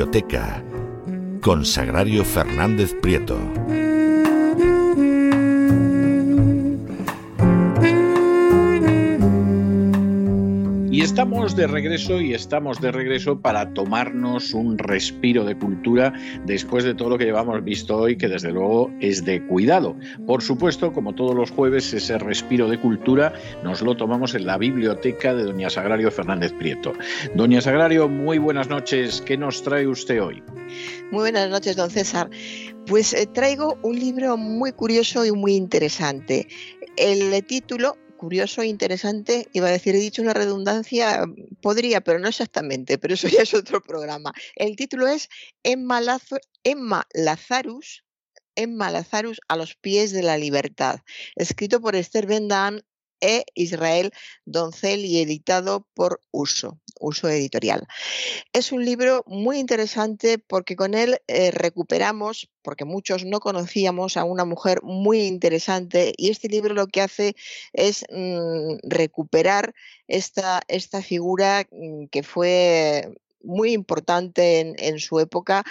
Biblioteca con Sagrario Fernández Prieto. Estamos de regreso y estamos de regreso para tomarnos un respiro de cultura después de todo lo que llevamos visto hoy, que desde luego es de cuidado. Por supuesto, como todos los jueves, ese respiro de cultura nos lo tomamos en la biblioteca de Doña Sagrario Fernández Prieto. Doña Sagrario, muy buenas noches. ¿Qué nos trae usted hoy? Muy buenas noches, don César. Pues eh, traigo un libro muy curioso y muy interesante. El título curioso e interesante, iba a decir, he dicho una redundancia, podría, pero no exactamente, pero eso ya es otro programa. El título es Emma, Emma Lazarus, Emma Lazarus a los pies de la libertad, escrito por Esther Bendan e Israel Doncel y editado por Uso, Uso Editorial. Es un libro muy interesante porque con él eh, recuperamos, porque muchos no conocíamos a una mujer muy interesante y este libro lo que hace es mm, recuperar esta, esta figura mm, que fue muy importante en, en su época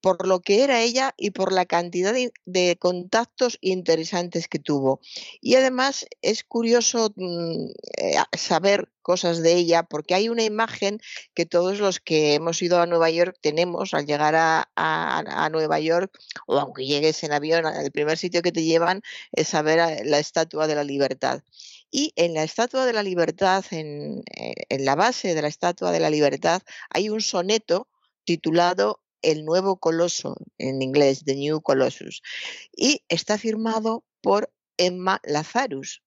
por lo que era ella y por la cantidad de, contactos interesantes que tuvo. Y además es curioso mm, eh, saber cosas de ella porque hay una imagen que todos los que hemos ido a Nueva York tenemos al llegar a, Nueva York o aunque llegues en avión, el primer sitio que te llevan es a ver la Estatua de la Libertad. Y en la Estatua de la Libertad, en, eh, en la base de la Estatua de la Libertad, hay un soneto titulado el nuevo coloso, en inglés, The New Colossus, y está firmado por Emma Lazarus.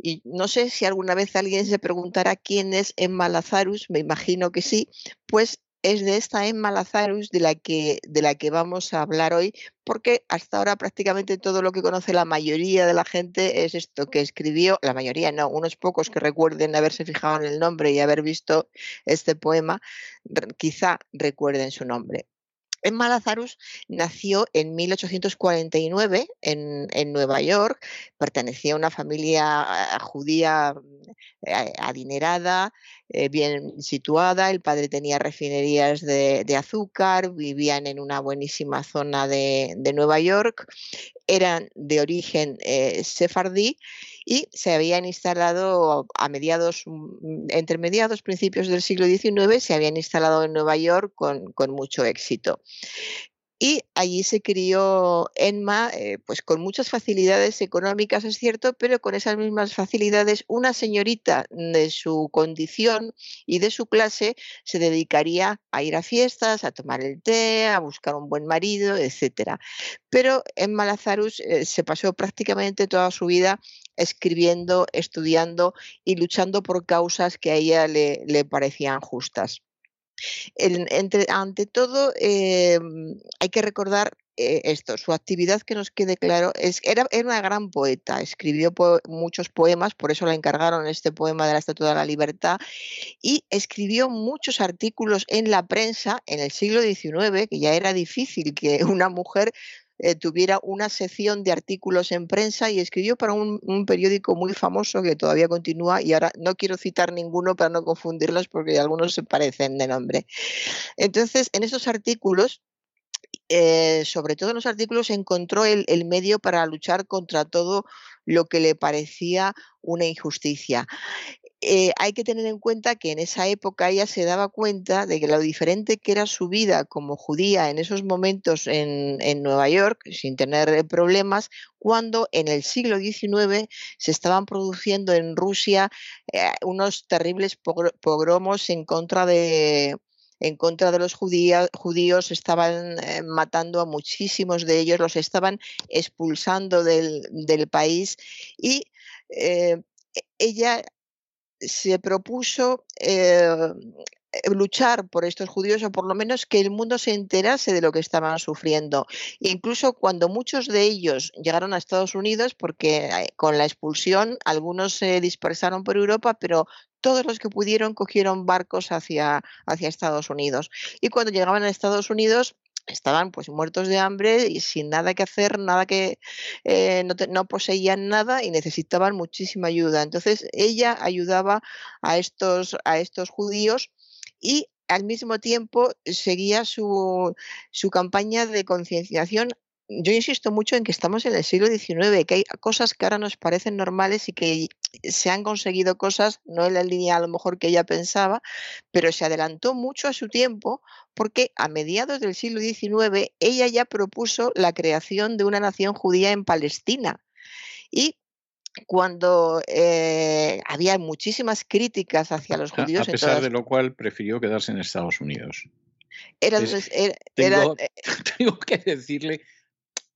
Y no sé si alguna vez alguien se preguntará quién es Emma Lazarus, me imagino que sí, pues es de esta Emma Lazarus de la que de la que vamos a hablar hoy, porque hasta ahora prácticamente todo lo que conoce la mayoría de la gente es esto que escribió, la mayoría no, unos pocos que recuerden haberse fijado en el nombre y haber visto este poema, quizá recuerden su nombre. Emma Lazarus nació en 1849 en, en, Nueva York, pertenecía a una familia ah, judía eh, adinerada, eh, bien situada, el padre tenía refinerías de, azúcar, vivían en una buenísima zona de, Nueva York, eran de origen eh, sefardí y se habían instalado a mediados, mm, entre mediados, principios del siglo XIX, se habían instalado en Nueva York con, con mucho éxito. Y allí se crió Enma, eh, pues con muchas facilidades económicas, es cierto, pero con esas mismas facilidades, una señorita de su condición y de su clase se dedicaría a ir a fiestas, a tomar el té, a buscar un buen marido, etc. Pero Emma Lazarus eh, se pasó prácticamente toda su vida escribiendo, estudiando y luchando por causas que a ella le parecían justas ante todo, em, hay que recordar eh, esto, su actividad que nos quede claro, es, era, era una gran poeta, escribió muchos poemas, por eso le encargaron este poema de la Estatua de la Libertad, y escribió muchos artículos en la prensa en el siglo XIX, que ya era difícil que una mujer eh, tuviera una sección de artículos en prensa y escribió para un, periódico muy famoso que todavía continúa y ahora no quiero citar ninguno para no confundirlos porque algunos se parecen de nombre. Entonces, en esos artículos eh, sobre todo en los artículos, encontró el, medio para luchar contra todo lo que le parecía una injusticia. Eh, hay que tener en cuenta que en esa época ella se daba cuenta de que lo diferente que era su vida como judía en esos momentos en, Nueva York, sin tener problemas, cuando en el siglo XIX se estaban produciendo en Rusia eh, unos terribles pogromos en contra de en contra de los judíos, estaban eh, matando a muchísimos de ellos, los estaban expulsando del, país y e, ella se propuso eh, eh, luchar por estos judíos o por lo menos que el mundo se enterase de lo que estaban sufriendo. Incluso cuando muchos de ellos llegaron a Estados Unidos, porque eh, con la expulsión algunos se dispersaron por Europa, pero todos los que pudieron cogieron barcos hacia, hacia Estados Unidos. Y cuando llegaban a Estados Unidos, estaban pues muertos de hambre y sin nada que hacer, nada que eh, no, poseían nada y necesitaban muchísima ayuda. Entonces ella ayudaba a estos, a estos judíos y al mismo tiempo seguía su, su campaña de concienciación yo insisto mucho en que estamos en el siglo XIX, que hay cosas que ahora nos parecen normales y que se han conseguido cosas, no en la línea a lo mejor que ella pensaba, pero se adelantó mucho a su tiempo porque a mediados del siglo XIX ella ya propuso la creación de una nación judía en Palestina. Y cuando eh, había muchísimas críticas hacia los judíos. A pesar de lo cual prefirió quedarse en Estados Unidos. Era, tengo, eh tengo que decirle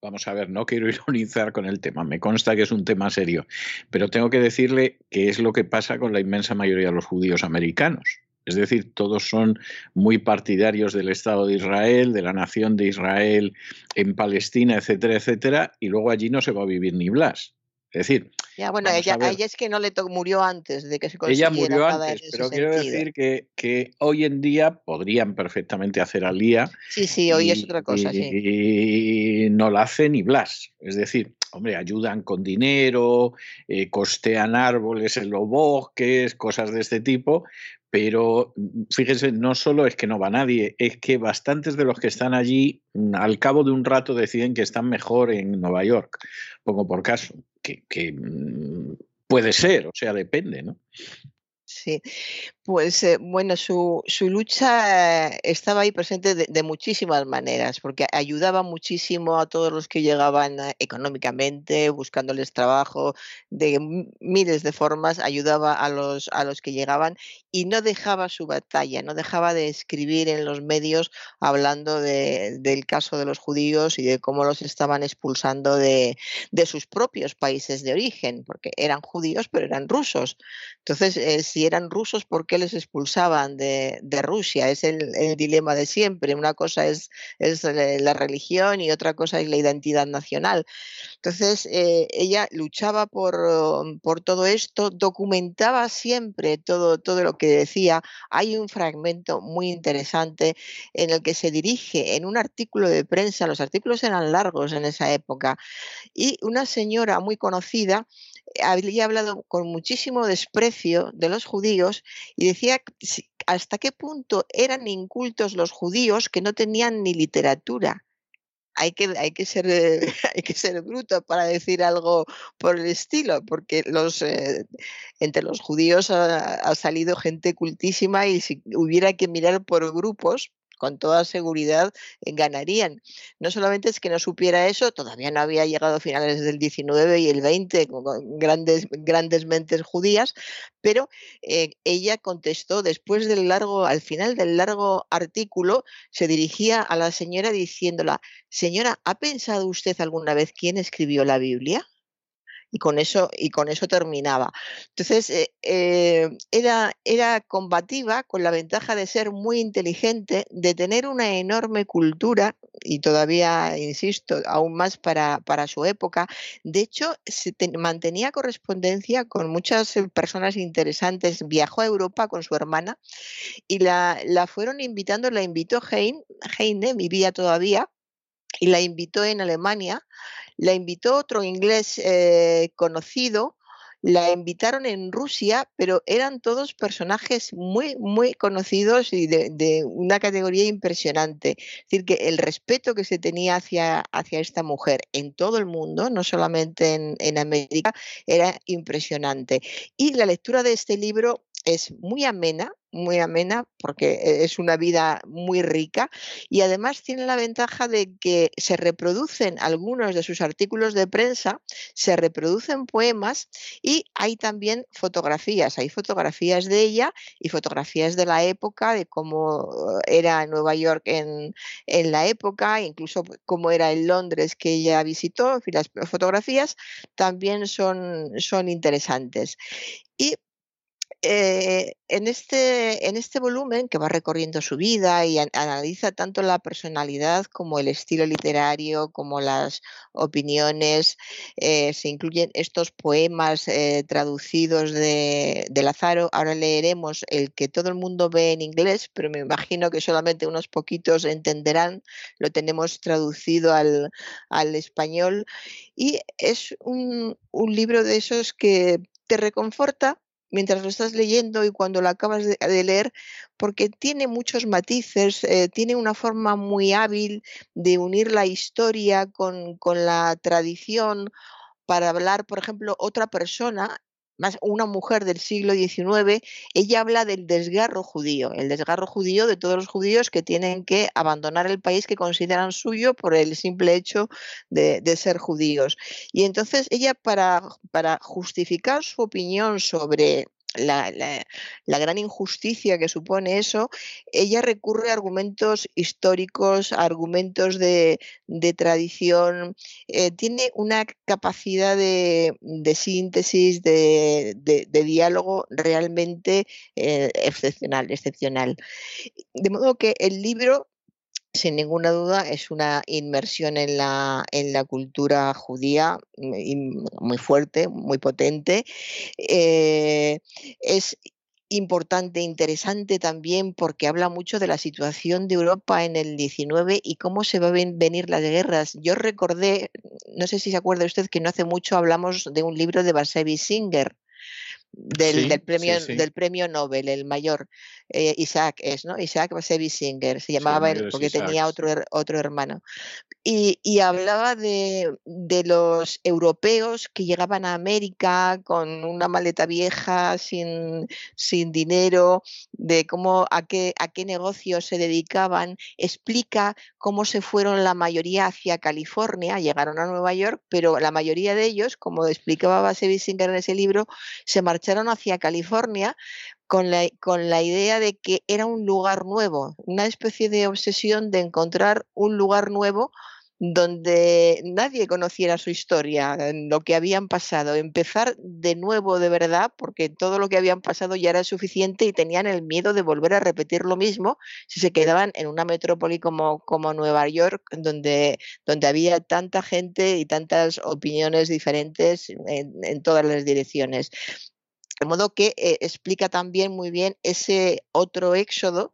Vamos a ver, no quiero ironizar con el tema, me consta que es un tema serio, pero tengo que decirle que es lo que pasa con la inmensa mayoría de los judíos americanos. Es decir, todos son muy partidarios del Estado de Israel, de la nación de Israel en Palestina, etcétera, etcétera, y luego allí no se va a vivir ni Blas. Es decir, ya, bueno, ella, es que no le murió antes de que se consiguiera Ella murió antes, pero quiero decir que, que, hoy en día podrían perfectamente hacer alía. Sí, sí, hoy es otra cosa, y, sí. Y no la hace ni Blas. Es decir, hombre, ayudan con dinero, eh, costean árboles en los bosques, cosas de este tipo, pero mm, fíjense, no solo es que no va nadie, es que bastantes de los que están allí mm, al cabo de un rato deciden que están mejor en Nueva York, pongo por caso, que, que mm, puede ser, o sea, depende, ¿no? Sí, Pues eh, bueno, su, su lucha eh, estaba ahí presente de, muchísimas maneras, porque ayudaba muchísimo a todos los que llegaban eh, económicamente, buscándoles trabajo, de miles de formas, ayudaba a los, a los que llegaban y no dejaba su batalla, no dejaba de escribir en los medios hablando de, del caso de los judíos y de cómo los estaban expulsando de, de, sus propios países de origen, porque eran judíos pero eran rusos. Entonces, si eran rusos, ¿por qué les expulsaban de, Rusia. Es el, dilema de siempre. Una cosa es, es, la religión y otra cosa es la identidad nacional. Entonces, eh, ella luchaba por, por, todo esto, documentaba siempre todo, todo lo que decía. Hay un fragmento muy interesante en el que se dirige en un artículo de prensa, los artículos eran largos en esa época, y una señora muy conocida había hablado con muchísimo desprecio de los judíos y decía hasta qué punto eran incultos los judíos que no tenían ni literatura. Hay que, hay que, ser, hay que ser bruto para decir algo por el estilo, porque los, eh, entre los judíos ha, salido gente cultísima y si hubiera que mirar por grupos, con toda seguridad eh, ganarían. No solamente es que no supiera eso, todavía no había llegado a finales del 19 y el 20 con grandes, grandes mentes judías, pero eh, ella contestó después del largo, al final del largo artículo, se dirigía a la señora diciéndola, señora, ¿ha pensado usted alguna vez quién escribió la Biblia? Y con eso, y con eso terminaba. Entonces, eh, eh, era, era combativa con la ventaja de ser muy inteligente, de tener una enorme cultura, y todavía, insisto, aún más para, para su época. De hecho, se mantenía correspondencia con muchas eh, personas interesantes. Viajó a Europa con su hermana y la, la fueron invitando, la invitó Heine, Heine vivía todavía, y la invitó en Alemania la invitó otro inglés eh, conocido, la invitaron en Rusia, pero eran todos personajes muy, muy conocidos y de, una categoría impresionante. Es decir, que el respeto que se tenía hacia, hacia esta mujer en todo el mundo, no solamente en, en América, era impresionante. Y la lectura de este libro es muy amena, muy amena porque e, es una vida muy rica y además tiene la ventaja de que se reproducen algunos de sus artículos de prensa, se reproducen poemas y hay también fotografías, hay fotografías de ella y fotografías de la época, de cómo era Nueva York en, en la época, incluso cómo era en Londres que ella visitó, las fotografías también son, son interesantes. Y eh, en, este, en este volumen que va recorriendo su vida y analiza tanto la personalidad como el estilo literario, como las opiniones, eh, se incluyen estos poemas eh, traducidos de, de, Lazaro. Ahora leeremos el que todo el mundo ve en inglés, pero me imagino que solamente unos poquitos entenderán. Lo tenemos traducido al, al español y es un, un libro de esos que te reconforta mientras lo estás leyendo y cuando lo acabas de, leer, porque tiene muchos matices, eh, tiene una forma muy hábil de unir la historia con, con la tradición para hablar, por ejemplo, otra persona más una mujer del siglo XIX, ella habla del desgarro judío, el desgarro judío de todos los judíos que tienen que abandonar el país que consideran suyo por el simple hecho de, ser judíos. Y entonces ella para, para justificar su opinión sobre la, gran injusticia que supone eso, ella recurre a argumentos históricos, a argumentos de, tradición, eh, tiene una capacidad de, síntesis, de, de, diálogo realmente eh, excepcional, excepcional. De modo que el libro sin ninguna duda es una inmersión en la, en la cultura judía mm, muy fuerte, muy potente. Eh, es importante, interesante también porque habla mucho de la situación de Europa en el 19 y cómo se van a venir las guerras. Yo recordé, no sé si se acuerda usted que no hace mucho hablamos de un libro de Basevi Singer, del, premio, del premio Nobel, el mayor, eh, Isaac es, ¿no? Isaac Singer, se llamaba él porque tenía otro, otro hermano. Y, y hablaba de, de, los europeos que llegaban a América con una maleta vieja, sin, sin dinero, de cómo a qué, a qué negocios se dedicaban, explica cómo se fueron la mayoría hacia California, llegaron a Nueva York, pero la mayoría de ellos, como explicaba Singer en ese libro, se marcharon hacia California con la, con la idea de que era un lugar nuevo, una especie de obsesión de encontrar un lugar nuevo donde nadie conociera su historia, lo que habían pasado, empezar de nuevo de verdad, porque todo lo que habían pasado ya era suficiente y tenían el miedo de volver a repetir lo mismo si se quedaban en una metrópoli como, como Nueva York, donde, donde había tanta gente y tantas opiniones diferentes en, en todas las direcciones. De modo que eh, explica también muy bien ese otro éxodo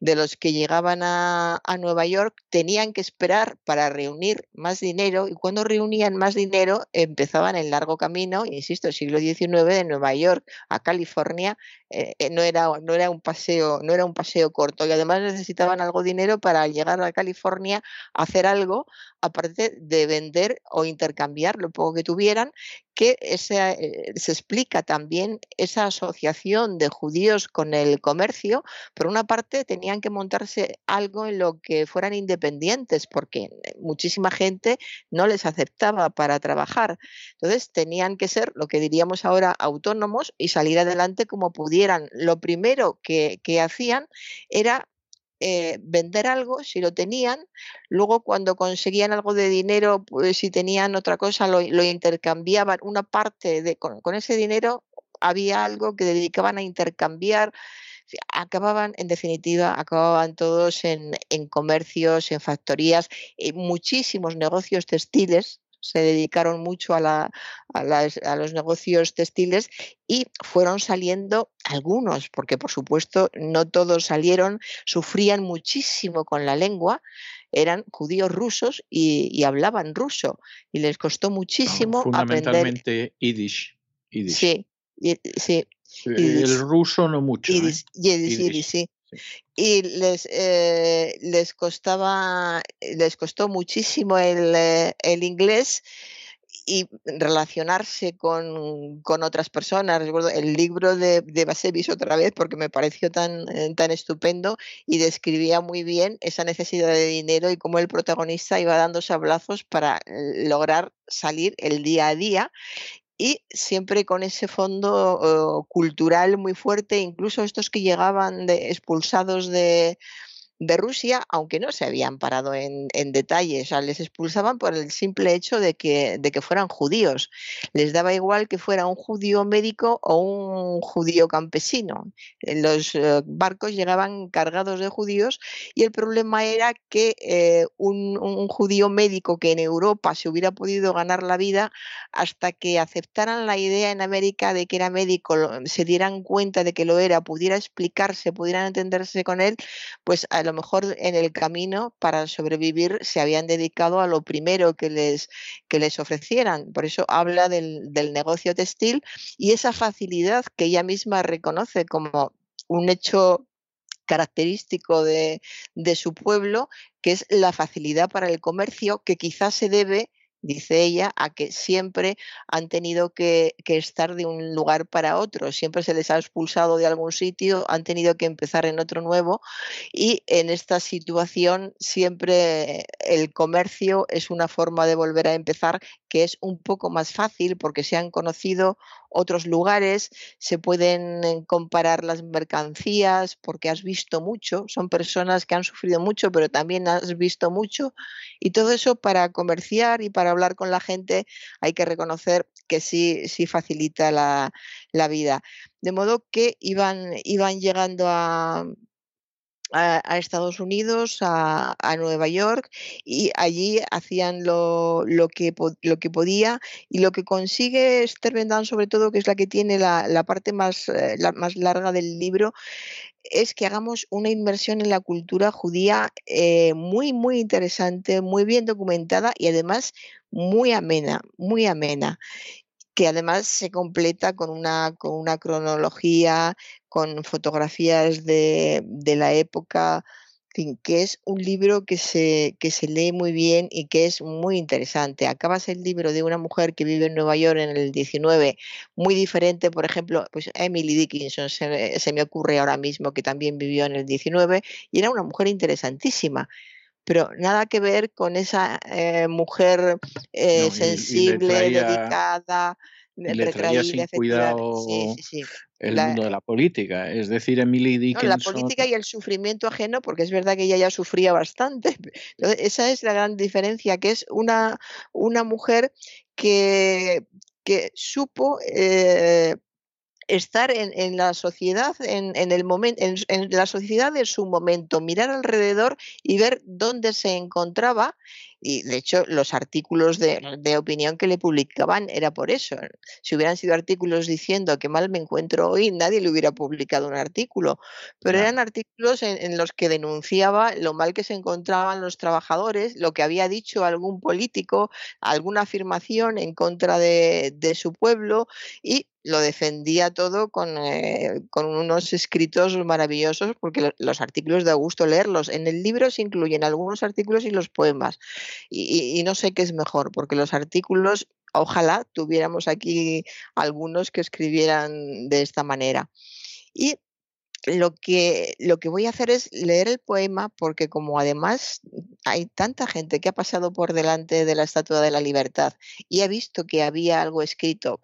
de los que llegaban a, Nueva York, tenían que esperar para reunir más dinero y cuando reunían más dinero empezaban el largo camino, insisto, siglo XIX de Nueva York a California, eh, eh, no, era, no, era un paseo, no era un paseo corto y además necesitaban algo de dinero para llegar a California hacer algo aparte de vender o intercambiar lo poco que tuvieran, que se explica también esa asociación de judíos con el comercio, por una parte tenían que montarse algo en lo que fueran independientes, porque muchísima gente no les aceptaba para trabajar. Entonces tenían que ser lo que diríamos ahora autónomos y salir adelante como pudieran. Lo primero que, hacían era eh, vender algo si lo tenían, luego cuando conseguían algo de dinero, pues si tenían otra cosa, lo, intercambiaban, una parte de, con, ese dinero había algo que dedicaban a intercambiar acababan, en definitiva, acababan todos en, comercios, en factorías, en muchísimos negocios textiles, se dedicaron mucho a, a, los negocios textiles y fueron saliendo algunos, porque por supuesto no todos salieron, sufrían muchísimo con la lengua, eran judíos rusos y, hablaban ruso y les costó muchísimo fundamentalmente Yiddish. Sí, sí. El ruso no mucho. ¿eh? sí. Y les, eh, les costaba, les costó muchísimo el, eh, el inglés y relacionarse con, con, otras personas. Recuerdo el libro de, de Basevis otra vez porque me pareció tan, tan estupendo y describía muy bien esa necesidad de dinero y cómo el protagonista iba dando sablazos para lograr salir el día a día y siempre con ese fondo eh, cultural muy fuerte, incluso estos que llegaban de, expulsados de, de Rusia, aunque no se habían parado en, en detalles, les expulsaban por el simple hecho de que, de que fueran judíos. Les daba igual que fuera un judío médico o un judío campesino. Los eh, barcos llegaban cargados de judíos y el problema era que eh, un, judío médico que en Europa se hubiera podido ganar la vida hasta que aceptaran la idea en América de que era médico, se dieran cuenta de que lo era, pudiera explicarse, pudieran entenderse con él, pues lo mejor en el camino para sobrevivir se habían dedicado a lo primero que les, que les ofrecieran. Por eso habla del, negocio textil y esa facilidad que ella misma reconoce como un hecho característico de, de, su pueblo, que es la facilidad para el comercio, que quizás se debe dice ella, a que siempre han tenido que, estar de un lugar para otro, siempre se les ha expulsado de algún sitio, han tenido que empezar en otro nuevo y en esta situación siempre el comercio es una forma de volver a empezar que es un poco más fácil porque se han conocido otros lugares, se pueden eh, comparar las mercancías porque has visto mucho, son personas que han sufrido mucho, pero también has visto mucho y todo eso para comerciar y para hablar con la gente hay que reconocer que sí, sí facilita la, la vida. De modo que iban, iban llegando a, a, Estados Unidos, a, Nueva York, y allí hacían lo, lo, que, lo que podía. Y lo que consigue Esther Bendan, sobre todo, que es la que tiene la, la parte más, eh, más larga del libro, es que hagamos una inmersión en la cultura judía eh, muy, muy interesante, muy bien documentada y además muy amena, muy amena. Que además se completa con una, con una cronología, con fotografías de, de la época, que es un libro que se, que se lee muy bien y que es muy interesante. Acabas el libro de una mujer que vive en Nueva York en el 19, muy diferente, por ejemplo, pues Emily Dickinson se, se me ocurre ahora mismo que también vivió en el 19 y era una mujer interesantísima pero nada que ver con esa eh, mujer eh, sensible, dedicada, le traía sin cuidado el mundo de la política. Es decir, Emily Dickinson... la política y el sufrimiento ajeno, porque es verdad que ella ya sufría bastante. esa es la gran diferencia, que es una, una mujer que, que supo eh, estar en, la sociedad, en, el momento, en, la sociedad de su momento, mirar alrededor y ver dónde se encontraba. Y de hecho, los artículos de, opinión que le publicaban era por eso. Si hubieran sido artículos diciendo que mal me encuentro hoy, nadie le hubiera publicado un artículo. Pero eran artículos en, los que denunciaba lo mal que se encontraban los trabajadores, lo que había dicho algún político, alguna afirmación en contra de, de su pueblo y lo defendía todo con, eh, con, unos escritos maravillosos, porque los artículos de gusto leerlos. En el libro se incluyen algunos artículos y los poemas. Y, no sé qué es mejor, porque los artículos, ojalá tuviéramos aquí algunos que escribieran de esta manera. Y lo que, lo que voy a hacer es leer el poema porque como además hay tanta gente que ha pasado por delante de la Estatua de la Libertad y ha visto que había algo escrito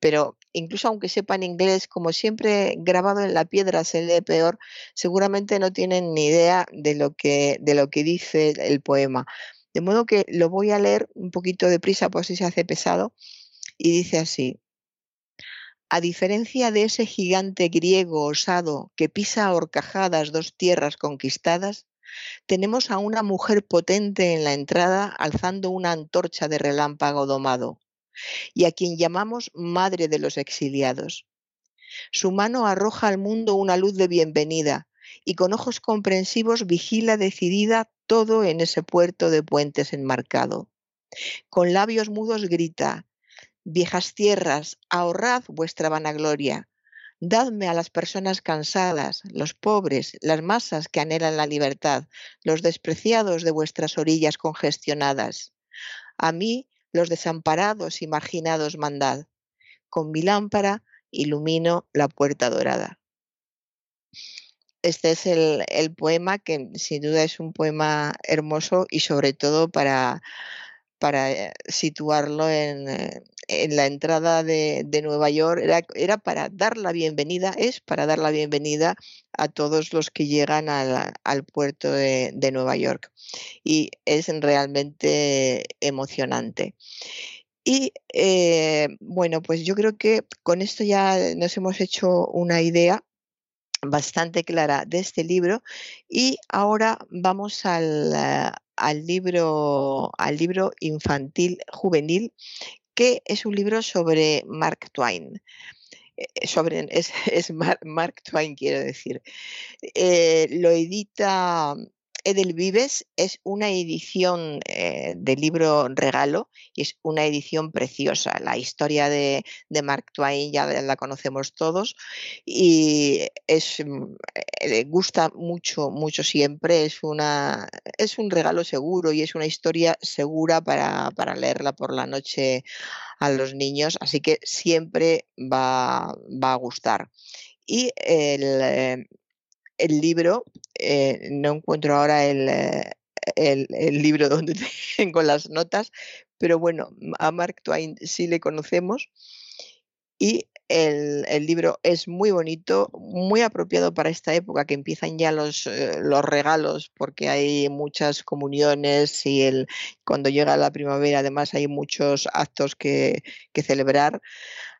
pero incluso aunque sepan inglés, como siempre grabado en la piedra se lee peor, seguramente no tienen ni idea de lo que, de lo que dice el poema. De modo que lo voy a leer un poquito deprisa por si se hace pesado y dice así. A diferencia de ese gigante griego osado que pisa a horcajadas dos tierras conquistadas, tenemos a una mujer potente en la entrada alzando una antorcha de relámpago domado y a quien llamamos Madre de los Exiliados. Su mano arroja al mundo una luz de bienvenida y con ojos comprensivos vigila decidida todo en ese puerto de puentes enmarcado. Con labios mudos grita, Viejas tierras, ahorrad vuestra vanagloria, dadme a las personas cansadas, los pobres, las masas que anhelan la libertad, los despreciados de vuestras orillas congestionadas. A mí los desamparados y marginados mandad. Con mi lámpara ilumino la puerta dorada. Este es el, poema que sin duda es un poema hermoso y sobre todo para, para eh, situarlo en, eh, en, la entrada de, Nueva York, era, para dar la bienvenida, es para dar la bienvenida a todos los que llegan al, puerto de, de, Nueva York. Y es realmente emocionante. Y eh, bueno, pues yo creo que con esto ya nos hemos hecho una idea bastante clara de este libro y ahora vamos al, al libro, al libro infantil juvenil, que es un libro sobre Mark Twain. Eh, sobre, es, Mark, Twain, quiero decir. Eh, lo edita Edel Vives es una edición eh, de libro regalo y es una edición preciosa. La historia de, Mark Twain ya la conocemos todos y es, mm, eh, gusta mucho, mucho siempre. Es, una, es un regalo seguro y es una historia segura para, leerla por la noche a los niños, así que siempre va, va a gustar. Y el, eh, el libro, eh, no encuentro ahora eh, el, el, libro donde tengo las notas, pero bueno, a Mark Twain sí le conocemos y el, el, libro es muy bonito, muy apropiado para esta época que empiezan ya los, eh, los regalos porque hay muchas comuniones y el, cuando llega la primavera además hay muchos actos que, que celebrar.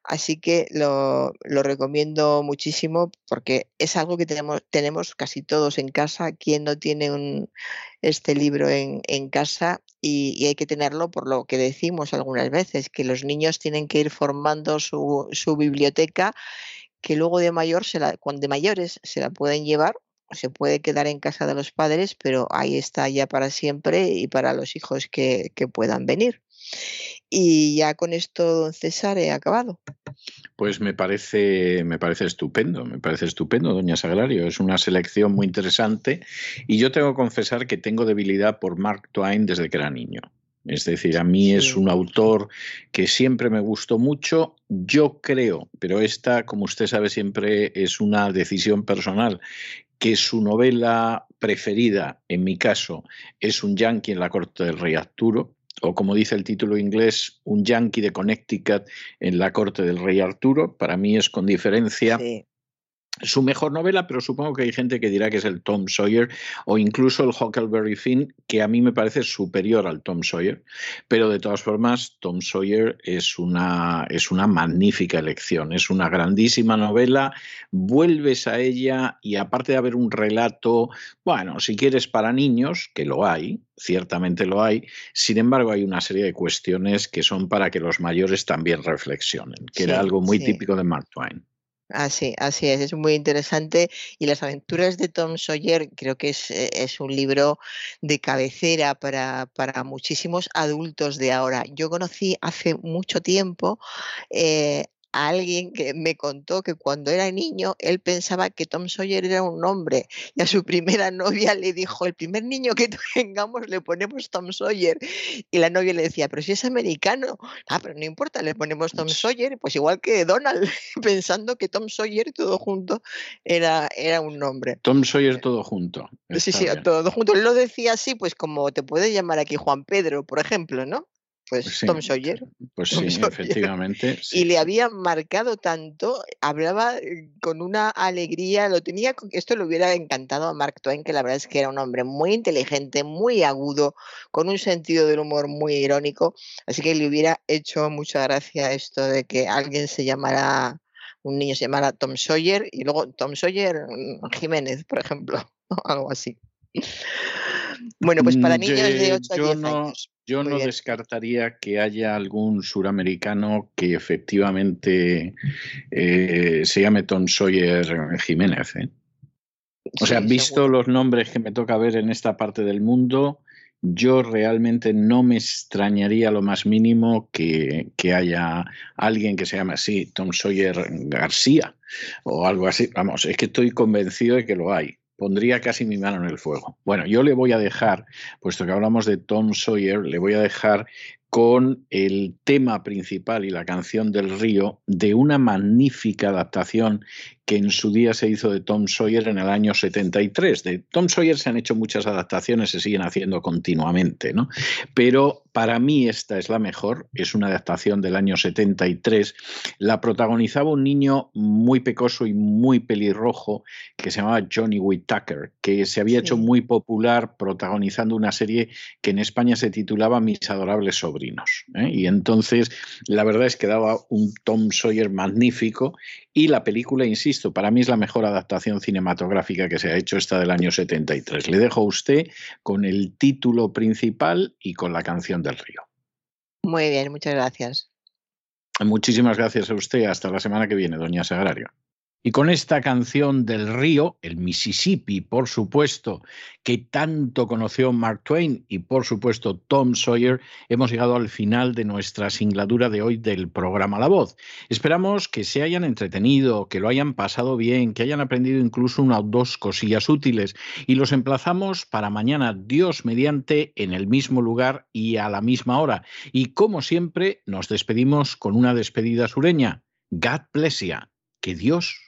Así que lo, recomiendo muchísimo porque es algo que tenemos, tenemos casi todos en casa. Quien no tiene un, este libro en, casa y, hay que tenerlo por lo que decimos algunas veces, que los niños tienen que ir formando su, su biblioteca, que luego de, mayor se la, cuando de mayores se la pueden llevar se puede quedar en casa de los padres, pero ahí está ya para siempre y para los hijos que puedan venir. Y ya con esto, don César, he acabado. Pues me parece, me parece estupendo, me parece estupendo, doña Sagrario. Es una selección muy interesante y yo tengo que confesar que tengo debilidad por Mark Twain desde que era niño. Es decir, a mí es un autor que siempre me gustó mucho. Yo creo, pero esta, como usted sabe, siempre es una decisión personal, que su novela preferida, en mi caso, es Un Yankee en la corte del rey Arturo, o como dice el título inglés, Un Yankee de Connecticut en la corte del rey Arturo. Para mí es con diferencia su mejor novela, pero supongo que hay gente que dirá que es el Tom Sawyer o incluso el Huckleberry Finn, que a mí me parece superior al Tom Sawyer. Pero de todas formas, Tom Sawyer es una, es una magnífica elección, es una grandísima novela, vuelves a ella y aparte de haber un relato, bueno, si quieres para niños, que lo hay, ciertamente lo hay, sin embargo hay una serie de cuestiones que son para que los mayores también reflexionen, que era algo muy típico de Mark Twain. Así, así es, es muy interesante. Y las aventuras de Tom Sawyer creo que es, eh, es un libro de cabecera para, para, muchísimos adultos de ahora. Yo conocí hace mucho tiempo eh, alguien que me contó que cuando era niño él pensaba que Tom Sawyer era un hombre y a su primera novia le dijo, el primer niño que tengamos le ponemos Tom Sawyer. Y la novia le decía, pero si es americano, ah, pero no importa, le ponemos Tom Sawyer, pues igual que Donald, pensando que Tom Sawyer todo junto era, era un nombre. Tom Sawyer todo junto. Sí, sí, todo junto. Él lo decía así, pues como te puede llamar aquí Juan Pedro, por ejemplo, ¿no? Pues, pues Tom Sawyer. Pues sí, efectivamente. Y le había marcado tanto, hablaba eh, con una alegría, lo tenía, esto le hubiera encantado a Mark Twain, que la verdad es que era un hombre muy inteligente, muy agudo, con un sentido del humor muy irónico, así que le hubiera hecho mucha gracia esto de que alguien se llamara, un niño se llamara Tom Sawyer y luego Tom Sawyer mm, Jiménez, por ejemplo, algo así. Bueno, pues para mm, niños de 8 a 10 años. Yo no descartaría que haya algún suramericano que efectivamente eh, se llame Tom Sawyer Jiménez. ¿eh? O sea, visto los nombres que me toca ver en esta parte del mundo, yo realmente no me extrañaría lo más mínimo que, que, haya alguien que se llame así, Tom Sawyer García o algo así. Vamos, es que estoy convencido de que lo hay pondría casi mi mano en el fuego. Bueno, yo le voy a dejar, puesto que hablamos de Tom Sawyer, le voy a dejar con el tema principal y la canción del río de una magnífica adaptación que en su día se hizo de Tom Sawyer en el año 73. De Tom Sawyer se han hecho muchas adaptaciones, se siguen haciendo continuamente, ¿no? Pero para mí esta es la mejor, es una adaptación del año 73. La protagonizaba un niño muy pecoso y muy pelirrojo que se llamaba Johnny Whittaker, que se había hecho muy popular protagonizando una serie que en España se titulaba Mis adorables sobrinos. ¿eh? Y entonces la verdad es que daba un Tom Sawyer magnífico y la película, insisto, para mí es la mejor adaptación cinematográfica que se ha hecho esta del año 73. Le dejo a usted con el título principal y con la canción del río. Muy bien, muchas gracias. Muchísimas gracias a usted. Hasta la semana que viene, doña Sagrario. Y con esta canción del río, el Mississippi, por supuesto, que tanto conoció Mark Twain y por supuesto Tom Sawyer, hemos llegado al final de nuestra singladura de hoy del programa La Voz. Esperamos que se hayan entretenido, que lo hayan pasado bien, que hayan aprendido incluso una o dos cosillas útiles y los emplazamos para mañana, Dios mediante, en el mismo lugar y a la misma hora. Y como siempre, nos despedimos con una despedida sureña. God bless you. Que Dios